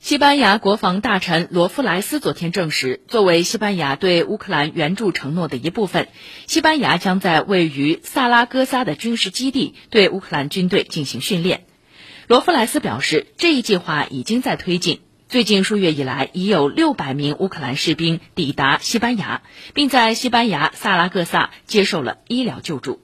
西班牙国防大臣罗夫莱斯昨天证实作为西班牙对乌克兰援助承诺的一部分西班牙将在位于萨拉戈萨的军事基地对乌克兰军队进行训练。罗夫莱斯表示这一计划已经在推进最近数月以来已有六百名乌克兰士兵抵达西班牙并在西班牙萨拉戈萨接受了医疗救助。